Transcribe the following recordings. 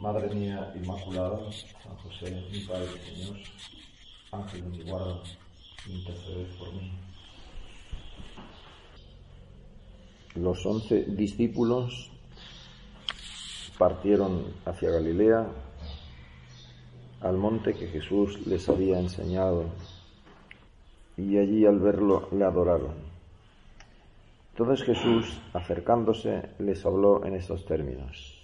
Madre mía Inmaculada, San José, mi Padre Señor, Ángel de mi guarda, interceded por mí. Los once discípulos partieron hacia Galilea, al monte que Jesús les había enseñado, y allí al verlo le adoraron. Entonces Jesús, acercándose, les habló en estos términos.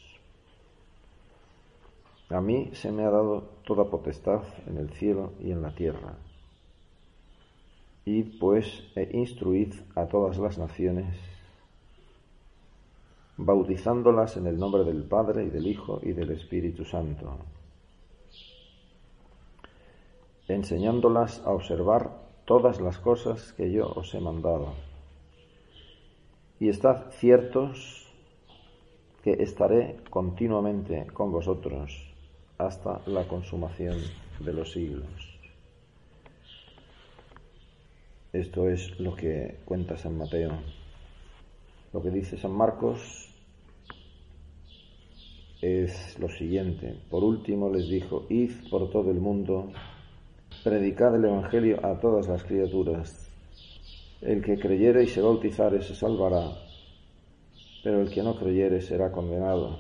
A mí se me ha dado toda potestad en el cielo y en la tierra. Id pues e instruid a todas las naciones, bautizándolas en el nombre del Padre y del Hijo y del Espíritu Santo, enseñándolas a observar todas las cosas que yo os he mandado. Y estad ciertos que estaré continuamente con vosotros hasta la consumación de los siglos. Esto es lo que cuenta San Mateo. Lo que dice San Marcos es lo siguiente. Por último les dijo, id por todo el mundo, predicad el Evangelio a todas las criaturas. El que creyere y se bautizare se salvará, pero el que no creyere será condenado.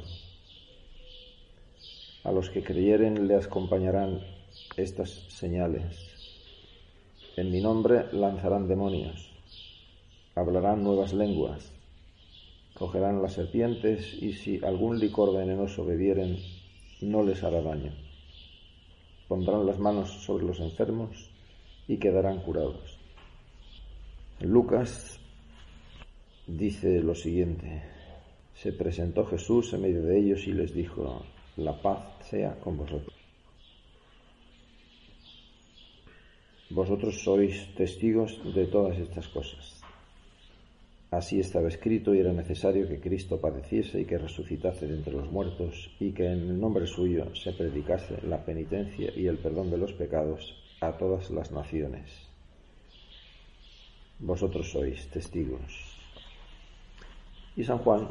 A los que creyeren le acompañarán estas señales. En mi nombre lanzarán demonios, hablarán nuevas lenguas, cogerán las serpientes y si algún licor venenoso bebieren, no les hará daño. Pondrán las manos sobre los enfermos y quedarán curados. Lucas dice lo siguiente. Se presentó Jesús en medio de ellos y les dijo, la paz sea con vosotros. Vosotros sois testigos de todas estas cosas. Así estaba escrito y era necesario que Cristo padeciese y que resucitase de entre los muertos y que en el nombre suyo se predicase la penitencia y el perdón de los pecados a todas las naciones. Vosotros sois testigos. Y San Juan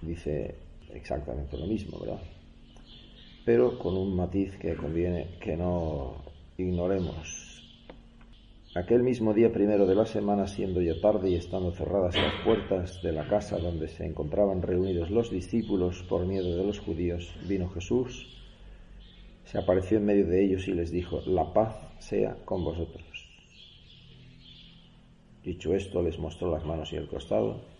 dice exactamente lo mismo, ¿verdad? Pero con un matiz que conviene que no ignoremos. Aquel mismo día primero de la semana, siendo ya tarde y estando cerradas las puertas de la casa donde se encontraban reunidos los discípulos por miedo de los judíos, vino Jesús, se apareció en medio de ellos y les dijo, la paz sea con vosotros. Dicho esto, les mostró las manos y el costado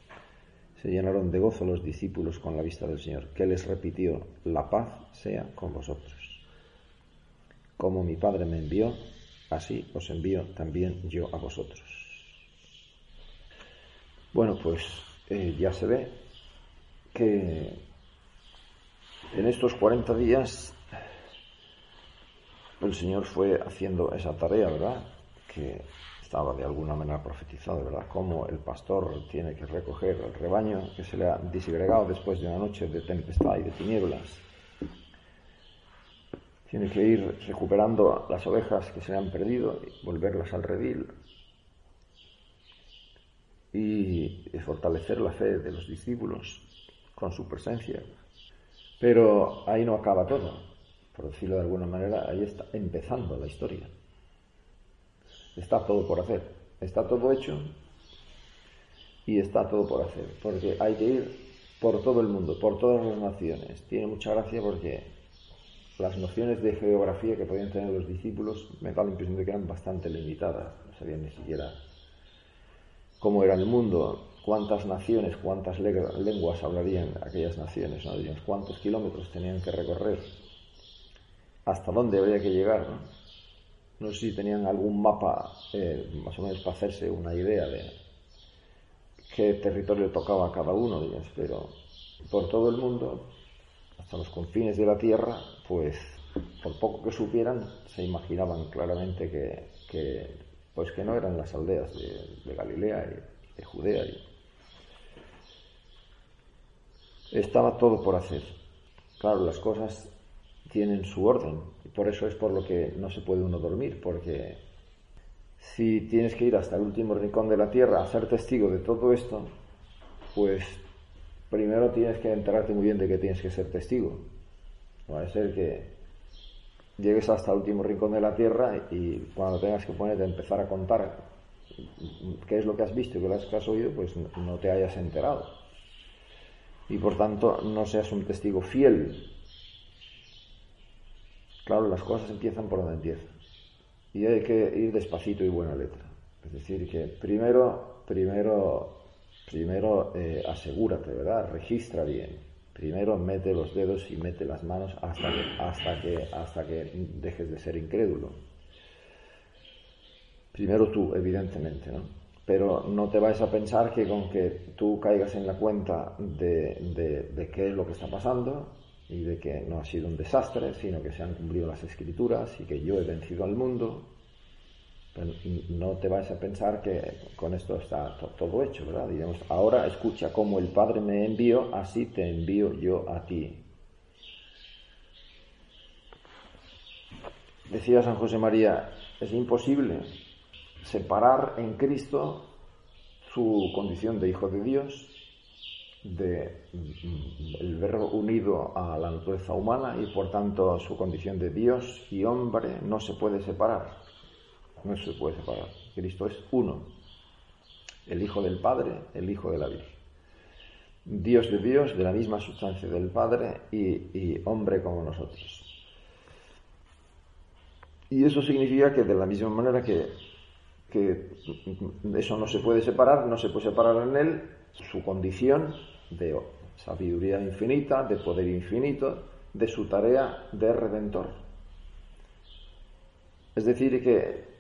se llenaron de gozo los discípulos con la vista del Señor, que les repitió, la paz sea con vosotros. Como mi Padre me envió, así os envío también yo a vosotros. Bueno, pues eh, ya se ve que en estos 40 días el Señor fue haciendo esa tarea, ¿verdad? Que estaba de alguna manera profetizado, ¿verdad? Cómo el pastor tiene que recoger el rebaño que se le ha disgregado después de una noche de tempestad y de tinieblas. Tiene que ir recuperando las ovejas que se le han perdido y volverlas al redil. Y fortalecer la fe de los discípulos con su presencia. Pero ahí no acaba todo. Por decirlo de alguna manera, ahí está empezando la historia. Está todo por hacer. Está todo hecho y está todo por hacer. Porque hay que ir por todo el mundo, por todas las naciones. Tiene mucha gracia porque las nociones de geografía que podían tener los discípulos me da la impresión de que eran bastante limitadas. No sabían ni siquiera cómo era el mundo, cuántas naciones, cuántas lenguas hablarían aquellas naciones, ¿no? cuántos kilómetros tenían que recorrer, hasta dónde habría que llegar. No, sé si tenían algún mapa eh, más o menos para hacerse una idea de qué territorio tocaba cada uno, digamos, pero por todo el mundo, hasta los confines de la tierra, pues por poco que supieran, se imaginaban claramente que, pues que no eran las aldeas de, Galilea y de Judea. Estaba todo por hacer. Claro, las cosas tienen su orden y por eso es por lo que no se puede uno dormir, porque si tienes que ir hasta el último rincón de la tierra a ser testigo de todo esto, pues primero tienes que enterarte muy bien de que tienes que ser testigo. No va a ser que llegues hasta el último rincón de la tierra y cuando tengas que ponerte a empezar a contar qué es lo que has visto y qué es lo que has oído, pues no te hayas enterado. Y por tanto no seas un testigo fiel. Claro, las cosas empiezan por donde empiezan. Y hay que ir despacito y buena letra. Es decir, que primero, primero, primero eh, asegúrate, ¿verdad? Registra bien Primero mete los dedos y mete las manos hasta que, hasta que, hasta que dejes de ser incrédulo. Primero tú, evidentemente, ¿no? Pero no te vayas a pensar que con que tú caigas en la cuenta de, de qué es lo que está pasando y de que no ha sido un desastre, sino que se han cumplido las escrituras y que yo he vencido al mundo, no te vas a pensar que con esto está todo hecho, ¿verdad? Digamos, ahora escucha como el Padre me envió, así te envío yo a ti. Decía San José María, es imposible separar en Cristo su condición de Hijo de Dios de mm, verbo unido a la naturaleza humana y por tanto su condición de Dios y hombre no se puede separar. No se puede separar. Cristo es uno. El Hijo del Padre, el Hijo de la Virgen. Dios de Dios, de la misma sustancia del Padre y, hombre como nosotros. Y eso significa que de la misma manera que eso no se puede separar, no se puede separar en él su condición de sabiduría infinita, de poder infinito, de su tarea de redentor. Es decir, que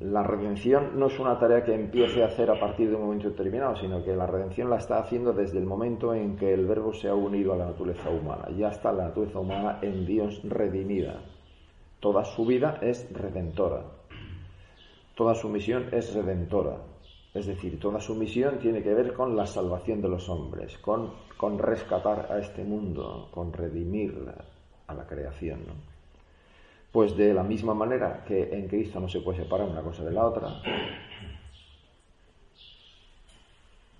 la redención no es una tarea que empiece a hacer a partir de un momento determinado, sino que la redención la está haciendo desde el momento en que el verbo se ha unido a la naturaleza humana. Ya está la naturaleza humana en Dios redimida. Toda su vida es redentora. Toda su misión es redentora. Es decir, toda su misión tiene que ver con la salvación de los hombres, con, rescatar a este mundo, con redimir a la creación. Pues de la misma manera que en Cristo no se puede separar una cosa de la otra,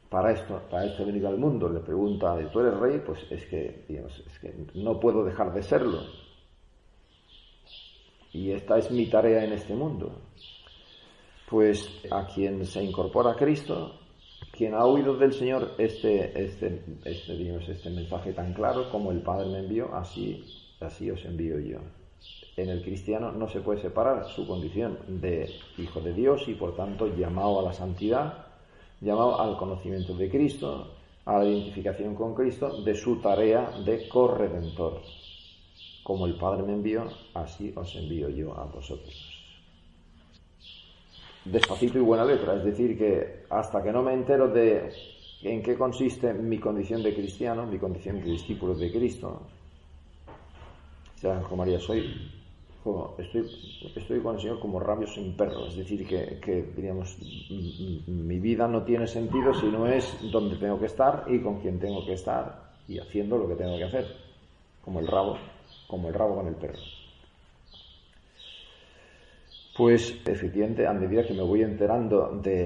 para esto, para esto al mundo, le pregunta, ¿tú eres rey? Pues es que, es que no puedo dejar de serlo. Y esta es mi tarea en este mundo. Pues a quien se incorpora a Cristo, quien ha oído del Señor este, este, este, este mensaje tan claro como el Padre me envió, así, así os envío yo en el cristiano no se puede separar su condición de hijo de Dios y por tanto llamado a la santidad, llamado al conocimiento de Cristo, a la identificación con Cristo, de su tarea de corredentor. Como el Padre me envió, así os envío yo a vosotros. Despacito y buena letra, es decir, que hasta que no me entero de en qué consiste mi condición de cristiano, mi condición de discípulo de Cristo, San María, soy estoy, estoy con el Señor como rabios sin perro, es decir, que, que diríamos, mi vida no tiene sentido si no es donde tengo que estar y con quien tengo que estar y haciendo lo que tengo que hacer, como el rabo, como el rabo con el perro. Pues efectivamente, a medida que me voy enterando de,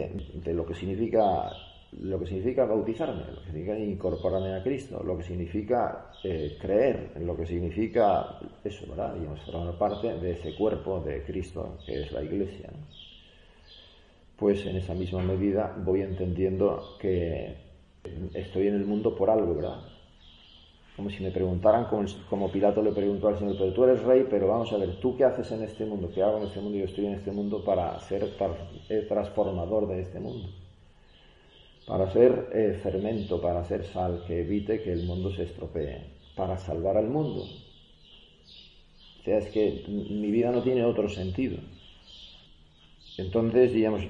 de lo que significa lo que significa bautizarme, lo que significa incorporarme a Cristo, lo que significa eh, creer, lo que significa eso, ¿verdad? Y formar parte de ese cuerpo de Cristo que es la Iglesia. Pues en esa misma medida voy entendiendo que estoy en el mundo por algo, ¿verdad? Como si me preguntaran, como, Pilato le preguntó al Señor, pero tú eres rey, pero vamos a ver, ¿tú qué haces en este mundo? ¿Qué hago en este mundo? Yo estoy en este mundo para ser el transformador de este mundo, para ser eh, fermento, para ser sal, que evite que el mundo se estropee, para salvar al mundo. O sea, es que mi vida no tiene otro sentido. Entonces, digamos,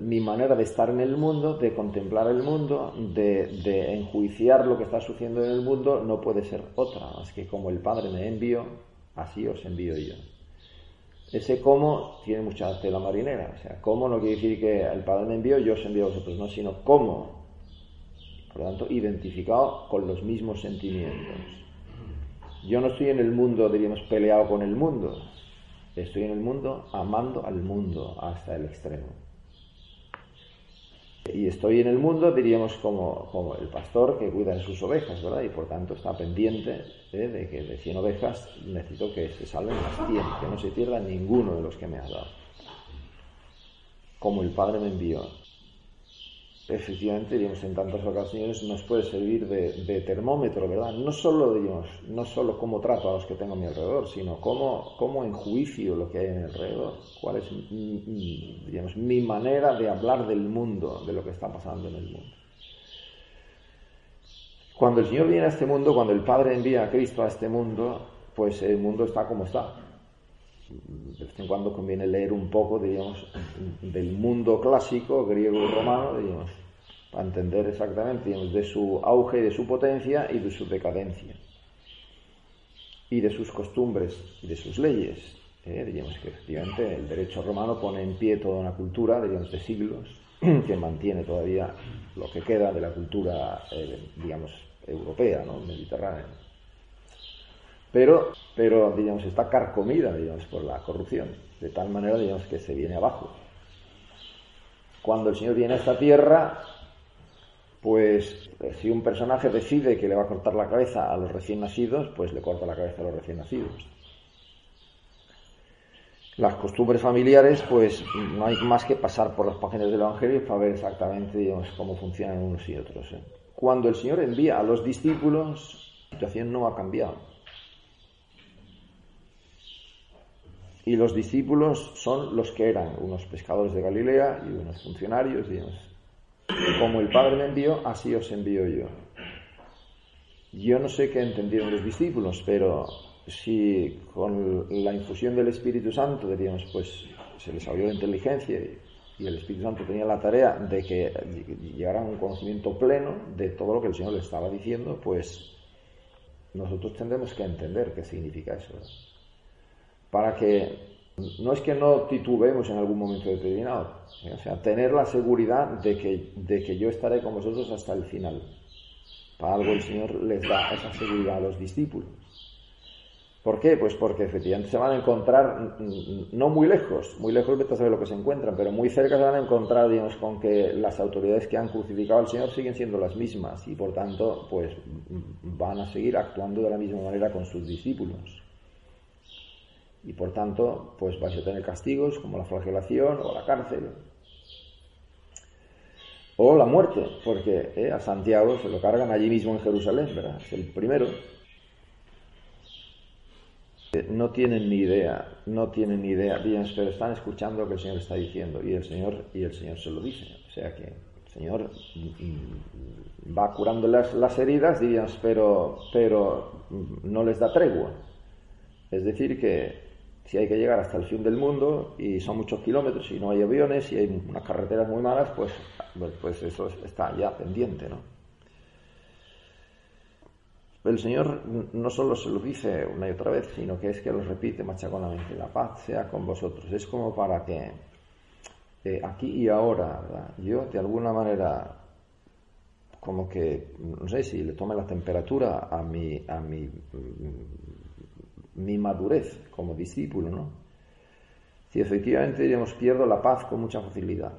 mi manera de estar en el mundo, de contemplar el mundo, de, enjuiciar lo que está sucediendo en el mundo, no puede ser otra, más que como el Padre me envió, así os envío yo. Ese cómo tiene mucha tela marinera, o sea, cómo no quiere decir que el Padre me envió, yo os envío a vosotros, no, sino cómo. Por lo tanto, identificado con los mismos sentimientos. Yo no estoy en el mundo, diríamos, peleado con el mundo, Estoy en el mundo amando al mundo hasta el extremo. Y estoy en el mundo, diríamos, como, como el pastor que cuida de sus ovejas, ¿verdad? Y por tanto está pendiente ¿eh? de que de 100 ovejas necesito que se salven las 100, que no se pierda ninguno de los que me has dado. Como el Padre me envió efectivamente, digamos, en tantas ocasiones nos puede servir de, termómetro, ¿verdad? No solo, digamos, no solo cómo trato a los que tengo a mi alrededor, sino cómo, cómo enjuicio lo que hay en mi alrededor, cuál es, digamos, mi manera de hablar del mundo, de lo que está pasando en el mundo. Cuando el Señor viene a este mundo, cuando el Padre envía a Cristo a este mundo, pues el mundo está como está. De vez en cuando conviene leer un poco, digamos, del mundo clásico, griego y romano, digamos, para entender exactamente de su auge y de su potencia y de su decadencia y de sus costumbres y de sus leyes. ¿eh? Diríamos que efectivamente el derecho romano pone en pie toda una cultura, digamos, de siglos, que mantiene todavía lo que queda de la cultura, eh, digamos, europea, ¿no? mediterránea. Pero, pero, digamos, está carcomida, digamos, por la corrupción, de tal manera, digamos, que se viene abajo. Cuando el Señor viene a esta tierra, pues eh, si un personaje decide que le va a cortar la cabeza a los recién nacidos, pues le corta la cabeza a los recién nacidos. Las costumbres familiares, pues no hay más que pasar por las páginas del Evangelio para ver exactamente cómo funcionan unos y otros. ¿eh? Cuando el Señor envía a los discípulos, la situación no ha cambiado. Y los discípulos son los que eran unos pescadores de Galilea y unos funcionarios, digamos, como el Padre me envió, así os envío yo. Yo no sé qué entendieron los discípulos, pero si con la infusión del Espíritu Santo, diríamos, pues se les abrió la inteligencia y el Espíritu Santo tenía la tarea de que llegaran a un conocimiento pleno de todo lo que el Señor les estaba diciendo, pues nosotros tendremos que entender qué significa eso. Para que no es que no titubemos en algún momento determinado, o sea, tener la seguridad de que, de que yo estaré con vosotros hasta el final. Para algo el Señor les da esa seguridad a los discípulos. ¿Por qué? Pues porque efectivamente se van a encontrar, no muy lejos, muy lejos de saber lo que se encuentran, pero muy cerca se van a encontrar, digamos, con que las autoridades que han crucificado al Señor siguen siendo las mismas y por tanto, pues van a seguir actuando de la misma manera con sus discípulos y por tanto pues vais a tener castigos como la flagelación o la cárcel o la muerte, porque eh, a Santiago se lo cargan allí mismo en Jerusalén, ¿verdad? Es el primero. No tienen ni idea, no tienen ni idea, pero están escuchando lo que el Señor está diciendo y el Señor y el Señor se lo dice, o sea que el Señor mm, mm, va curando las, las heridas, diríamos, pero, pero no les da tregua. Es decir, que si hay que llegar hasta el fin del mundo y son muchos kilómetros y no hay aviones y hay unas carreteras muy malas, pues, pues, eso está ya pendiente, ¿no? El Señor no solo se lo dice una y otra vez, sino que es que lo repite machaconamente, la paz sea con vosotros. Es como para que eh, aquí y ahora, yo de alguna manera como que, no sé si le tome la temperatura a mi, a mi mi madurez como discípulo, ¿no? Si efectivamente, diríamos, pierdo la paz con mucha facilidad.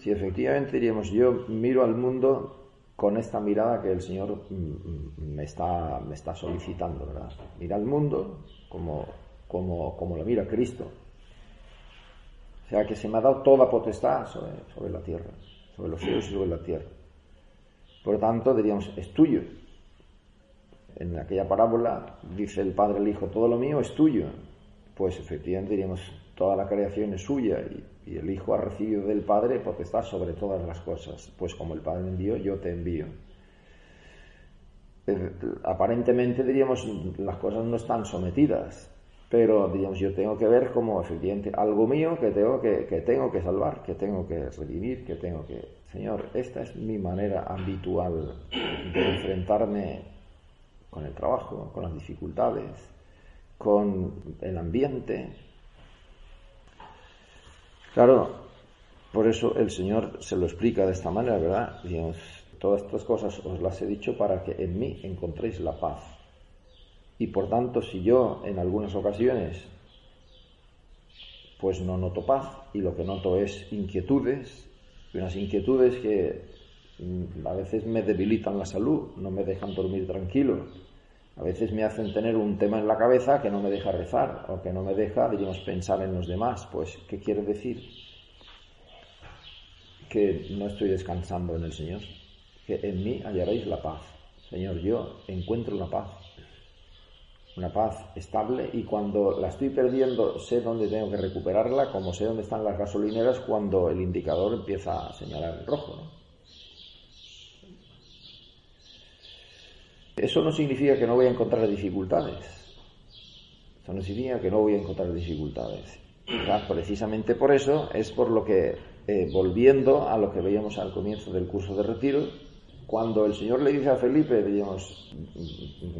Si efectivamente, diríamos, yo miro al mundo con esta mirada que el Señor mm, mm, me está, me está solicitando, ¿verdad? Mira al mundo como, como, como lo mira Cristo. O sea, que se me ha dado toda potestad sobre, sobre la tierra, sobre los cielos y sobre la tierra. Por lo tanto, diríamos, es tuyo. En aquella parábola dice el Padre al Hijo, todo lo mío es tuyo. Pues efectivamente diríamos, toda la creación es suya y, el Hijo ha recibido del Padre está sobre todas las cosas. Pues como el Padre envió, yo te envío. Eh, aparentemente diríamos, las cosas no están sometidas, pero digamos, yo tengo que ver como efectivamente algo mío que tengo que, que tengo que salvar, que tengo que redimir, que tengo que... Señor, esta es mi manera habitual de enfrentarme con el trabajo, con las dificultades, con el ambiente. Claro, por eso el Señor se lo explica de esta manera, ¿verdad? Digamos, todas estas cosas os las he dicho para que en mí encontréis la paz. Y por tanto, si yo en algunas ocasiones pues no noto paz y lo que noto es inquietudes, unas inquietudes que a veces me debilitan la salud, no me dejan dormir tranquilo, a veces me hacen tener un tema en la cabeza que no me deja rezar o que no me deja, diríamos, pensar en los demás. Pues, ¿qué quiere decir? Que no estoy descansando en el Señor, que en mí hallaréis la paz. Señor, yo encuentro la paz una paz estable y cuando la estoy perdiendo sé dónde tengo que recuperarla, como sé dónde están las gasolineras cuando el indicador empieza a señalar el rojo. Eso no significa que no voy a encontrar dificultades. Eso no significa que no voy a encontrar dificultades. precisamente por eso es por lo que, eh, volviendo a lo que veíamos al comienzo del curso de retiro, cuando el Señor le dice a Felipe, digamos,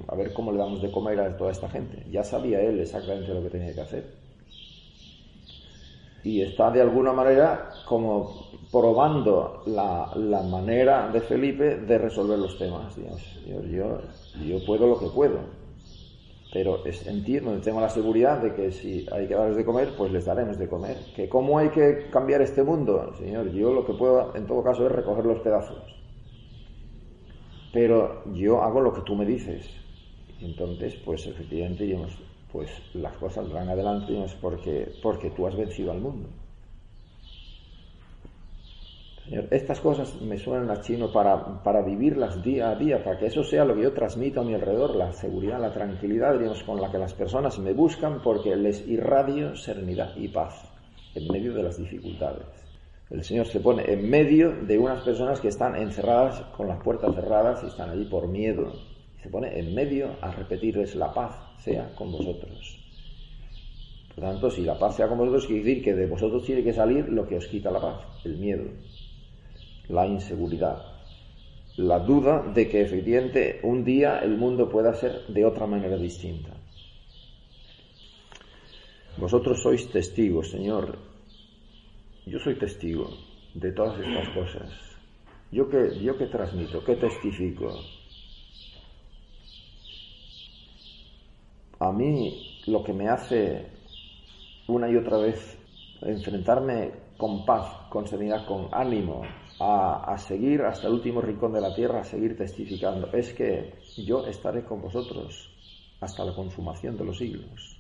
a ver cómo le damos de comer a toda esta gente, ya sabía él exactamente lo que tenía que hacer. Y está de alguna manera como probando la, manera de Felipe de resolver los temas. Digamos, yo, yo puedo lo que puedo, pero entiendo, tengo la seguridad de que si hay que darles de comer, pues les daremos de comer. Que cómo hay que cambiar este mundo, Señor, yo lo que puedo en todo caso es recoger los pedazos pero yo hago lo que tú me dices. Entonces, pues efectivamente, digamos, pues las cosas van adelante digamos, porque, porque tú has vencido al mundo. Señor, estas cosas me suenan a chino para, para vivirlas día a día, para que eso sea lo que yo transmito a mi alrededor, la seguridad, la tranquilidad, digamos, con la que las personas me buscan, porque les irradio serenidad y paz en medio de las dificultades. El Señor se pone en medio de unas personas que están encerradas con las puertas cerradas y están allí por miedo. se pone en medio a repetirles la paz sea con vosotros. Por tanto, si la paz sea con vosotros, quiere decir que de vosotros tiene que salir lo que os quita la paz, el miedo, la inseguridad, la duda de que efectivamente un día el mundo pueda ser de otra manera distinta. Vosotros sois testigos, Señor, yo soy testigo de todas estas cosas. ¿Yo qué, yo qué transmito? ¿Qué testifico? A mí lo que me hace una y otra vez enfrentarme con paz, con serenidad, con ánimo, a, a, seguir hasta el último rincón de la tierra, a seguir testificando, es que yo estaré con vosotros hasta la consumación de los siglos.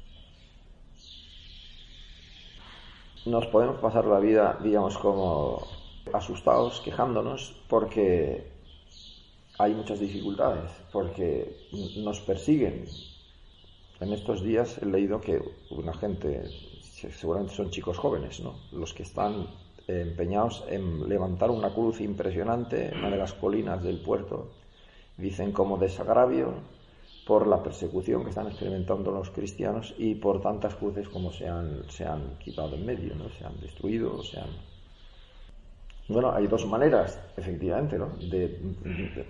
nos podemos pasar la vida, digamos, como asustados, quejándonos, porque hay muchas dificultades, porque nos persiguen. En estos días he leído que una gente, seguramente son chicos jóvenes, ¿no? Los que están empeñados en levantar una cruz impresionante en una de las colinas del puerto, dicen como desagravio por la persecución que están experimentando los cristianos y por tantas cruces como se han, se han quitado en medio, ¿no? se han destruido, se han... Bueno, hay dos maneras, efectivamente, ¿no? de,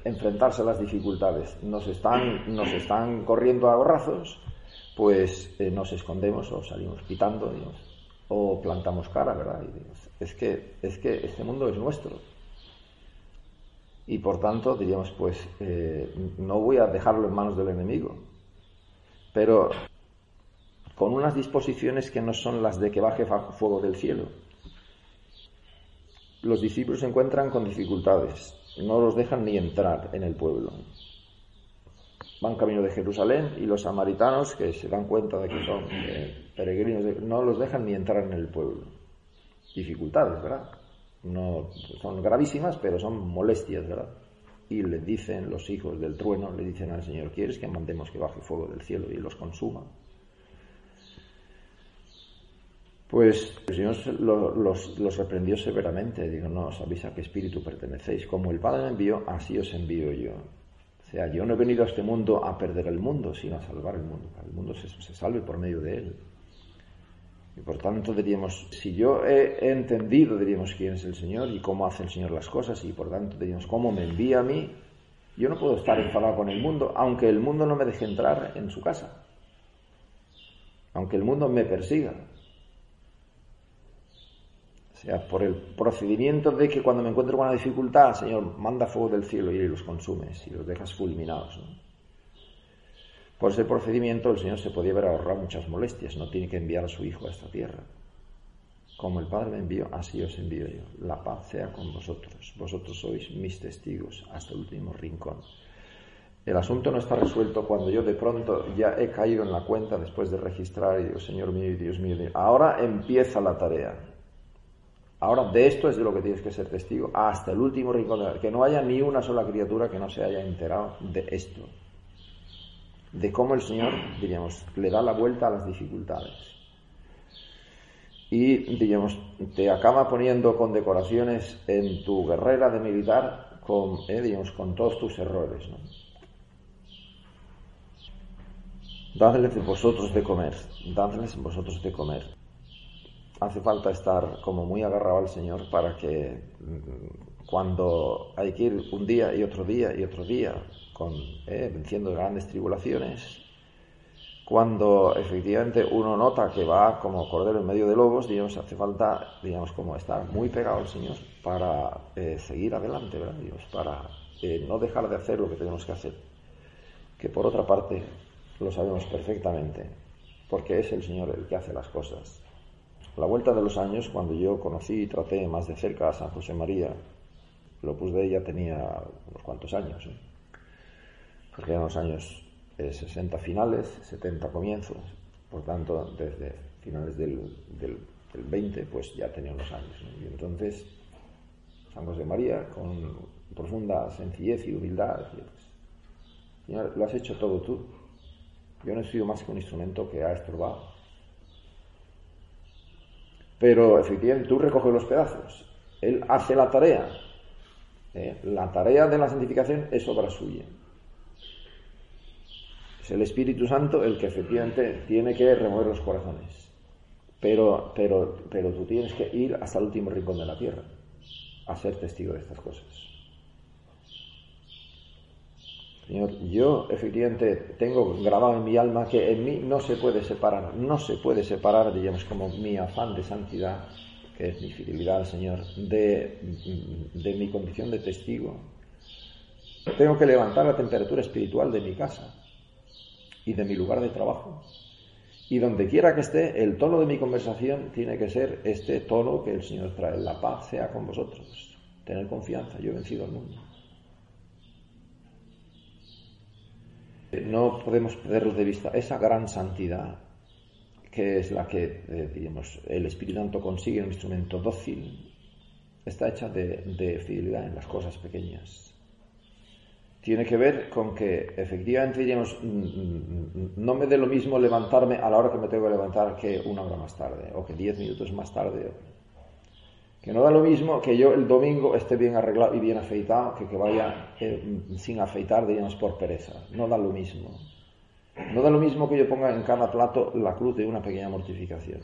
enfrentarse a las dificultades. Nos están, nos están corriendo a gorrazos, pues eh, nos escondemos o salimos pitando, o plantamos cara, ¿verdad? Y, es, que, es que este mundo es nuestro. Y por tanto diríamos pues eh, no voy a dejarlo en manos del enemigo. Pero con unas disposiciones que no son las de que baje fuego del cielo. Los discípulos se encuentran con dificultades no los dejan ni entrar en el pueblo van camino de Jerusalén y los samaritanos que se dan cuenta de que son eh, peregrinos no los dejan ni entrar en el pueblo dificultades verdad no son gravísimas, pero son molestias, ¿verdad? y le dicen los hijos del trueno, le dicen al Señor, ¿quieres que mandemos que baje fuego del cielo y los consuma? Pues el Señor los, reprendió severamente. Digo, no sabéis a qué espíritu pertenecéis. Como el Padre me envió, así os envío yo. O sea, yo no he venido a este mundo a perder el mundo, sino a salvar el mundo. el mundo se, salve por medio de él. Y por tanto diríamos, si yo he, entendido, diríamos, quién es el Señor y cómo hace el Señor las cosas, y por tanto diríamos, cómo me envía a mí, yo no puedo estar enfadado con el mundo, aunque el mundo no me deje entrar en su casa. Aunque el mundo me persiga. O sea, por el procedimiento de que cuando me encuentro con una dificultad, Señor, manda fuego del cielo y los consumes y los dejas fulminados. Por ese procedimiento el Señor se podía haber ahorrado muchas molestias, no tiene que enviar a su Hijo a esta tierra. Como el Padre me envió, así os envío yo. La paz sea con vosotros. Vosotros sois mis testigos hasta el último rincón. El asunto no está resuelto cuando yo de pronto ya he caído en la cuenta después de registrar y digo, Señor mío y Dios mío, ahora empieza la tarea. Ahora de esto es de lo que tienes que ser testigo hasta el último rincón de la Que no haya ni una sola criatura que no se haya enterado de esto. De cómo el Señor, diríamos, le da la vuelta a las dificultades. Y, diríamos, te acaba poniendo con decoraciones en tu guerrera de militar con, eh, con todos tus errores. ¿no? Dadles vosotros de comer, dadles vosotros de comer hace falta estar como muy agarrado al Señor para que mm, cuando hay que ir un día y otro día y otro día, con, eh, venciendo grandes tribulaciones, cuando efectivamente uno nota que va como cordero en medio de lobos, digamos, hace falta, digamos, como estar muy pegado al Señor para eh, seguir adelante, ¿verdad? para eh, no dejar de hacer lo que tenemos que hacer. Que por otra parte lo sabemos perfectamente, porque es el Señor el que hace las cosas. A la vuelta de los años, cuando yo conocí y traté más de cerca a San José María, lo Opus de ella tenía unos cuantos años, ¿eh? porque eran los años 60 finales, 70 comienzos, por tanto, desde finales del, 20, pues ya tenía unos años. Y entonces, San José María, con profunda sencillez y humildad, decía, pues, Señor, lo has hecho todo tú. Yo no he sido más que un instrumento que ha estorbado. Pero efectivamente tú recoges los pedazos. Él hace la tarea. ¿eh? La tarea de la santificación es obra suya. Es el Espíritu Santo el que efectivamente tiene que remover los corazones. Pero, pero, pero tú tienes que ir hasta el último rincón de la tierra a ser testigo de estas cosas. Señor, yo efectivamente tengo grabado en mi alma que en mí no se puede separar, no se puede separar, digamos, como mi afán de santidad, que es mi fidelidad al Señor, de, de mi condición de testigo. Tengo que levantar la temperatura espiritual de mi casa y de mi lugar de trabajo. Y donde quiera que esté, el tono de mi conversación tiene que ser este tono que el Señor trae. La paz sea con vosotros. Tener confianza, yo he vencido al mundo. No podemos perder de vista esa gran santidad que es la que, eh, el Espíritu Santo consigue en un instrumento dócil, está hecha de, fidelidad en las cosas pequeñas. Tiene que ver con que efectivamente, diríamos, no me dé lo mismo levantarme a la hora que me tengo que levantar que una hora más tarde, o que diez minutos más tarde, que no da lo mismo que yo el domingo esté bien arreglado y bien afeitado que que vaya eh, sin afeitar, digamos, por pereza. No da lo mismo. No da lo mismo que yo ponga en cada plato la cruz de una pequeña mortificación.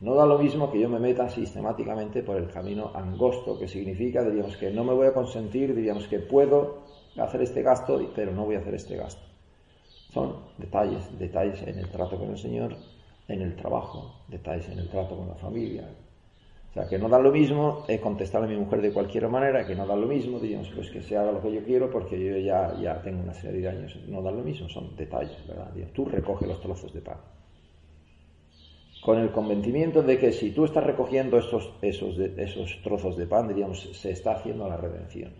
No da lo mismo que yo me meta sistemáticamente por el camino angosto, que significa, diríamos, que no me voy a consentir, diríamos, que puedo hacer este gasto, pero no voy a hacer este gasto. Son detalles, detalles en el trato con el Señor, en el trabajo, detalles en el trato con la familia, o sea, que no da lo mismo eh, contestarle a mi mujer de cualquier manera, que no da lo mismo, digamos, pues que se haga lo que yo quiero porque yo ya, ya tengo una serie de años. No da lo mismo, son detalles, ¿verdad? Tú recoge los trozos de pan. Con el convencimiento de que si tú estás recogiendo esos, esos, esos trozos de pan, diríamos, se está haciendo la redención.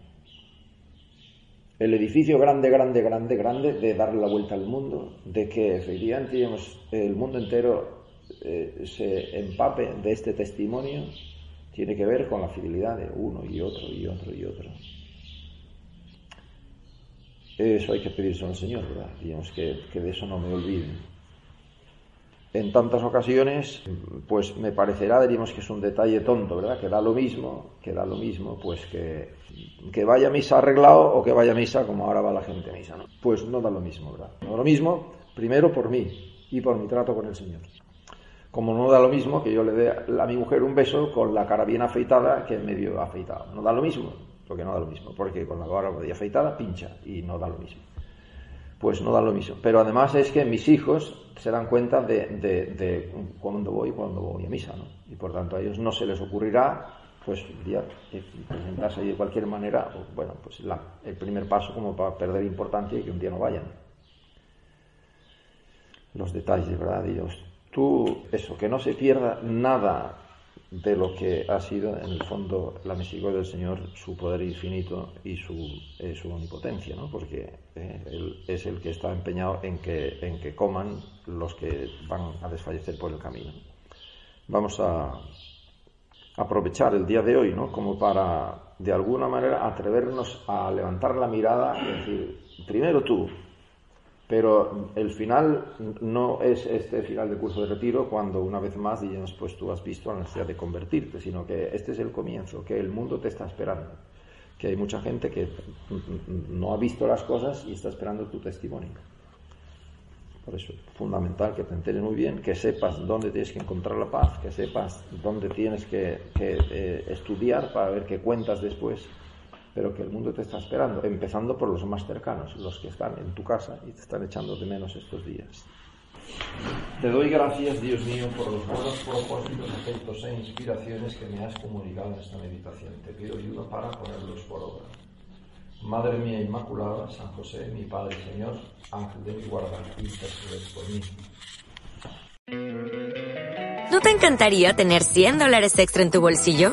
El edificio grande, grande, grande, grande de darle la vuelta al mundo, de que efectivamente el mundo entero eh, se empape de este testimonio tiene que ver con la fidelidad de uno y otro y otro y otro. Eso hay que pedirse al Señor, ¿verdad? Digamos que, que de eso no me olviden en tantas ocasiones, pues me parecerá, diríamos que es un detalle tonto, ¿verdad? Que da lo mismo, que da lo mismo, pues que, que vaya a misa arreglado o que vaya a misa como ahora va la gente a misa, ¿no? Pues no da lo mismo, ¿verdad? No da lo mismo, primero por mí y por mi trato con el Señor. Como no da lo mismo que yo le dé a mi mujer un beso con la cara bien afeitada que medio afeitada. No da lo mismo, porque no da lo mismo, porque con la cara medio afeitada pincha y no da lo mismo pues no da lo mismo. Pero además es que mis hijos se dan cuenta de, de, cuándo voy y cuándo voy a misa, ¿no? Y por tanto a ellos no se les ocurrirá, pues, ya presentarse de cualquier manera, bueno, pues el primer paso como para perder importancia y que un día no vayan. Los detalles, de ¿verdad? Dios. Tú, eso, que no se pierda nada de lo que ha sido en el fondo la misericordia del Señor, su poder infinito y su, eh, su omnipotencia, ¿no? porque eh, Él es el que está empeñado en que, en que coman los que van a desfallecer por el camino. Vamos a aprovechar el día de hoy ¿no? como para, de alguna manera, atrevernos a levantar la mirada y decir, primero tú, pero el final no es este final de curso de retiro cuando una vez más digamos pues tú has visto la necesidad de convertirte, sino que este es el comienzo, que el mundo te está esperando, que hay mucha gente que no ha visto las cosas y está esperando tu testimonio. Por eso es fundamental que te enteres muy bien, que sepas dónde tienes que encontrar la paz, que sepas dónde tienes que, eh, estudiar para ver qué cuentas después pero que el mundo te está esperando, empezando por los más cercanos, los que están en tu casa y te están echando de menos estos días. Te doy gracias, Dios mío, por los buenos propósitos, afectos e inspiraciones que me has comunicado en esta meditación. Te pido ayuda para ponerlos por obra. Madre mía Inmaculada, San José, mi Padre y Señor, ángel de mi guarda, intercede por mí. ¿No te encantaría tener 100 dólares extra en tu bolsillo?